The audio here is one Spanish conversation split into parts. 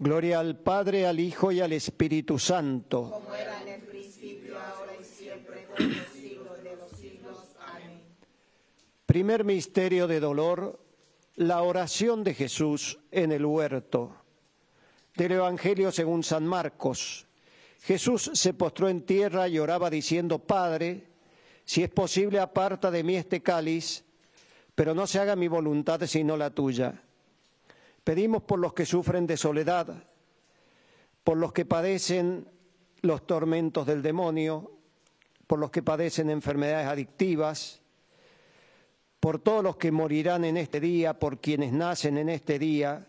Gloria al Padre, al Hijo y al Espíritu Santo. Como era en el principio, ahora y siempre, por los siglos de los siglos. Amén. Primer misterio de dolor, la oración de Jesús en el huerto. Del Evangelio según San Marcos. Jesús se postró en tierra y oraba diciendo, Padre, si es posible, aparta de mí este cáliz, pero no se haga mi voluntad sino la tuya. Pedimos por los que sufren de soledad, por los que padecen los tormentos del demonio, por los que padecen enfermedades adictivas, por todos los que morirán en este día, por quienes nacen en este día,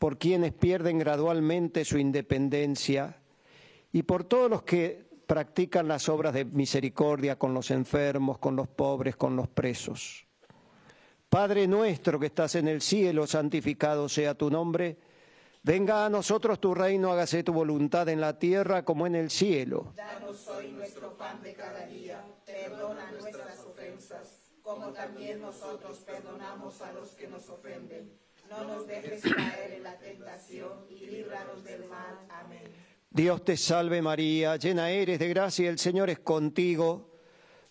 por quienes pierden gradualmente su independencia y por todos los que practican las obras de misericordia con los enfermos, con los pobres, con los presos. Padre nuestro que estás en el cielo, santificado sea tu nombre. Venga a nosotros tu reino, hágase tu voluntad en la tierra como en el cielo. Danos hoy nuestro pan de cada día, perdona nuestras ofensas, como también nosotros perdonamos a los que nos ofenden. No nos dejes caer en la tentación y líbranos del mal. Amén. Dios te salve María, llena eres de gracia, el Señor es contigo.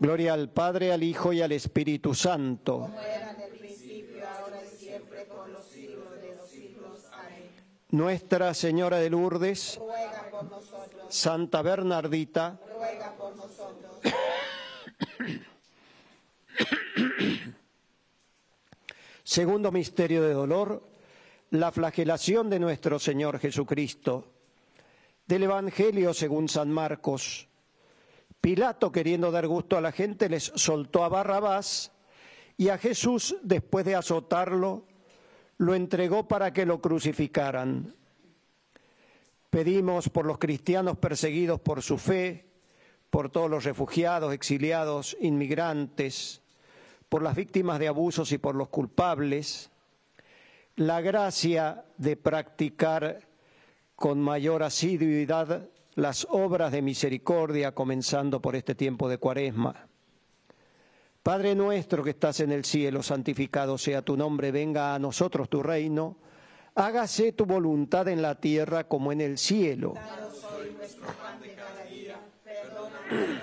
Gloria al Padre, al Hijo y al Espíritu Santo. Como era en el principio, ahora y siempre, por los siglos de los siglos. Amén. Nuestra Señora de Lourdes, Ruega por nosotros, Santa Bernardita, ruega por nosotros. Segundo misterio de dolor, la flagelación de nuestro Señor Jesucristo. Del Evangelio según San Marcos. Pilato, queriendo dar gusto a la gente, les soltó a Barrabás y a Jesús, después de azotarlo, lo entregó para que lo crucificaran. Pedimos por los cristianos perseguidos por su fe, por todos los refugiados, exiliados, inmigrantes, por las víctimas de abusos y por los culpables, la gracia de practicar con mayor asiduidad las obras de misericordia, comenzando por este tiempo de cuaresma. Padre nuestro que estás en el cielo, santificado sea tu nombre, venga a nosotros tu reino, hágase tu voluntad en la tierra como en el cielo. Danos hoy nuestro pan de cada perdona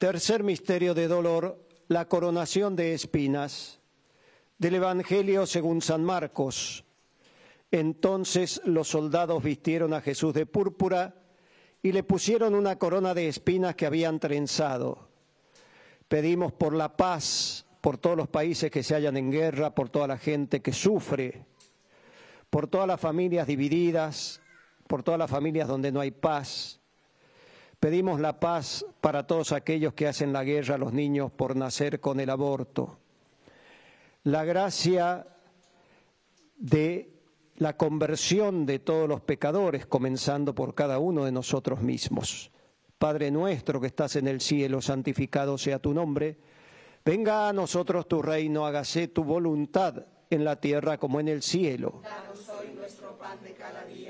Tercer misterio de dolor, la coronación de espinas. Del Evangelio según San Marcos. Entonces los soldados vistieron a Jesús de púrpura y le pusieron una corona de espinas que habían trenzado. Pedimos por la paz, por todos los países que se hallan en guerra, por toda la gente que sufre, por todas las familias divididas, por todas las familias donde no hay paz. Pedimos la paz para todos aquellos que hacen la guerra a los niños por nacer con el aborto. La gracia de la conversión de todos los pecadores, comenzando por cada uno de nosotros mismos. Padre nuestro que estás en el cielo, santificado sea tu nombre. Venga a nosotros tu reino, hágase tu voluntad en la tierra como en el cielo. Danos hoy nuestro pan de cada día.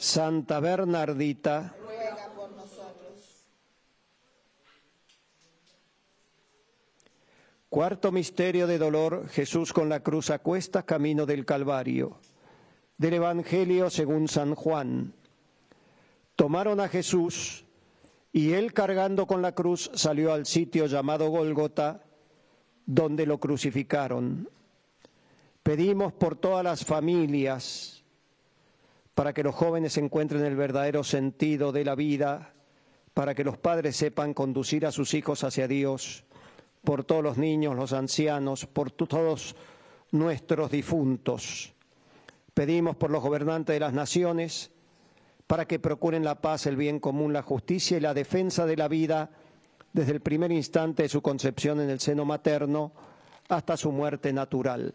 Santa Bernardita, ruega por nosotros. Cuarto misterio de dolor, Jesús con la cruz a camino del Calvario. Del Evangelio según San Juan. Tomaron a Jesús y él cargando con la cruz salió al sitio llamado Golgota, donde lo crucificaron. Pedimos por todas las familias para que los jóvenes encuentren el verdadero sentido de la vida, para que los padres sepan conducir a sus hijos hacia Dios, por todos los niños, los ancianos, por todos nuestros difuntos. Pedimos por los gobernantes de las naciones, para que procuren la paz, el bien común, la justicia y la defensa de la vida desde el primer instante de su concepción en el seno materno hasta su muerte natural.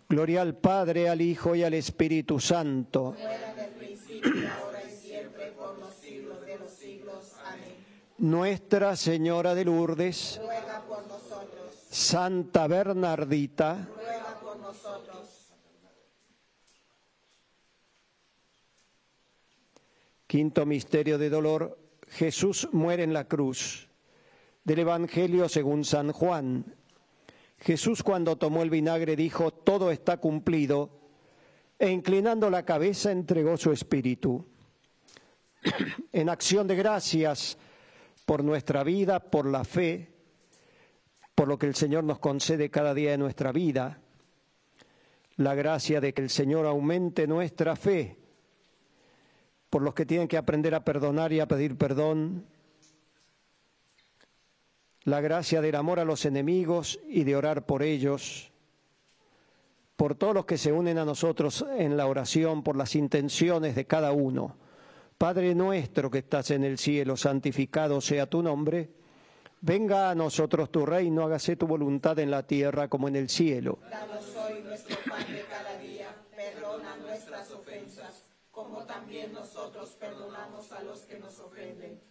Gloria al Padre, al Hijo y al Espíritu Santo. Nuestra Señora de Lourdes, Ruega por nosotros, Santa Bernardita, ruega por nosotros. Quinto misterio de dolor, Jesús muere en la cruz. Del Evangelio según San Juan. Jesús cuando tomó el vinagre dijo, todo está cumplido, e inclinando la cabeza entregó su espíritu. en acción de gracias por nuestra vida, por la fe, por lo que el Señor nos concede cada día de nuestra vida, la gracia de que el Señor aumente nuestra fe por los que tienen que aprender a perdonar y a pedir perdón, la gracia del amor a los enemigos y de orar por ellos, por todos los que se unen a nosotros en la oración, por las intenciones de cada uno. Padre nuestro que estás en el cielo, santificado sea tu nombre. Venga a nosotros tu reino, hágase tu voluntad en la tierra como en el cielo. Danos hoy nuestro pan de cada día, perdona nuestras ofensas, como también nosotros perdonamos a los que nos ofenden.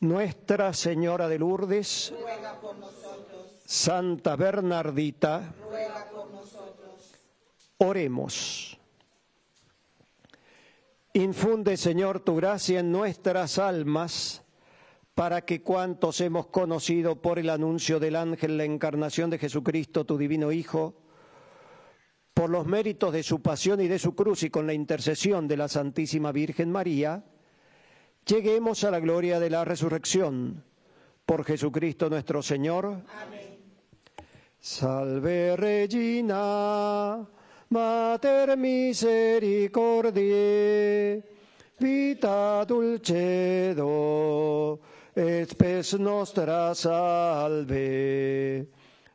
Nuestra Señora de Lourdes, Ruega por nosotros, Santa Bernardita, ruega por nosotros. oremos. Infunde, Señor, tu gracia en nuestras almas, para que cuantos hemos conocido por el anuncio del ángel la encarnación de Jesucristo, tu divino Hijo, por los méritos de su pasión y de su cruz y con la intercesión de la Santísima Virgen María, lleguemos a la gloria de la resurrección. Por Jesucristo nuestro Señor. Amén. Salve Regina, Mater misericordiae, vita dulcedo, et spes nostra salve.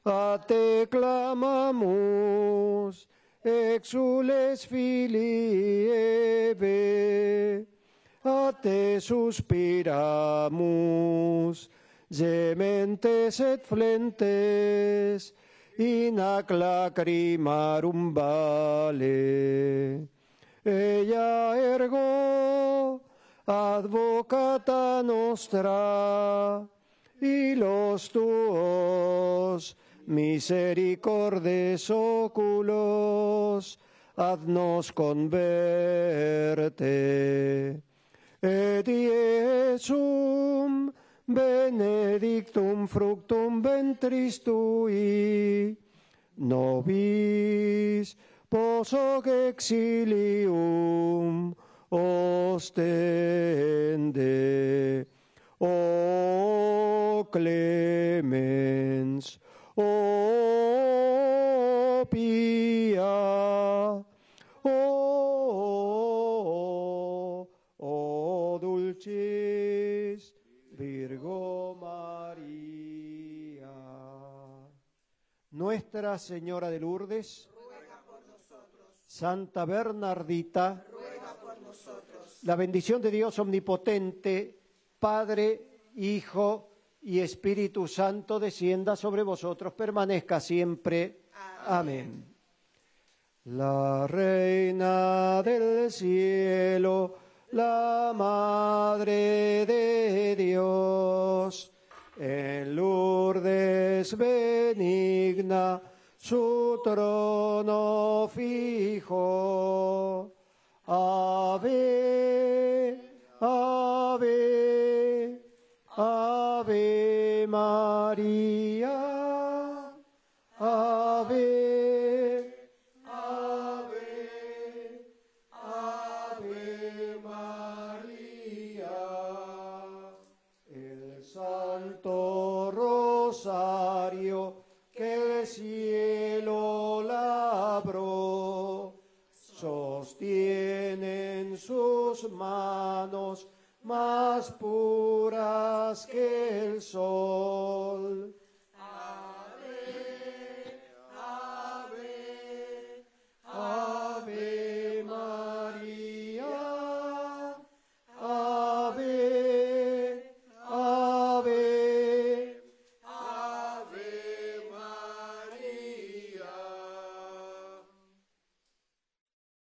A te clamamus, exules filii a te suspiramus, gementes et flentes, in ac lacrimarum vale. Ella ergo, advocata nostra, y los tuos misericordes oculos, haznos converte. Et Iesum benedictum fructum ventris tui, nobis posoc exilium ostende. O clemens, o pia, Nuestra Señora de Lourdes, Santa Bernardita, la bendición de Dios omnipotente, Padre, Hijo y Espíritu Santo descienda sobre vosotros, permanezca siempre. Amén. La Reina del Cielo, la Madre de Dios, en Lourdes benigna, su trono fijo. Ave, ave, ave María, manos más puras que el sol.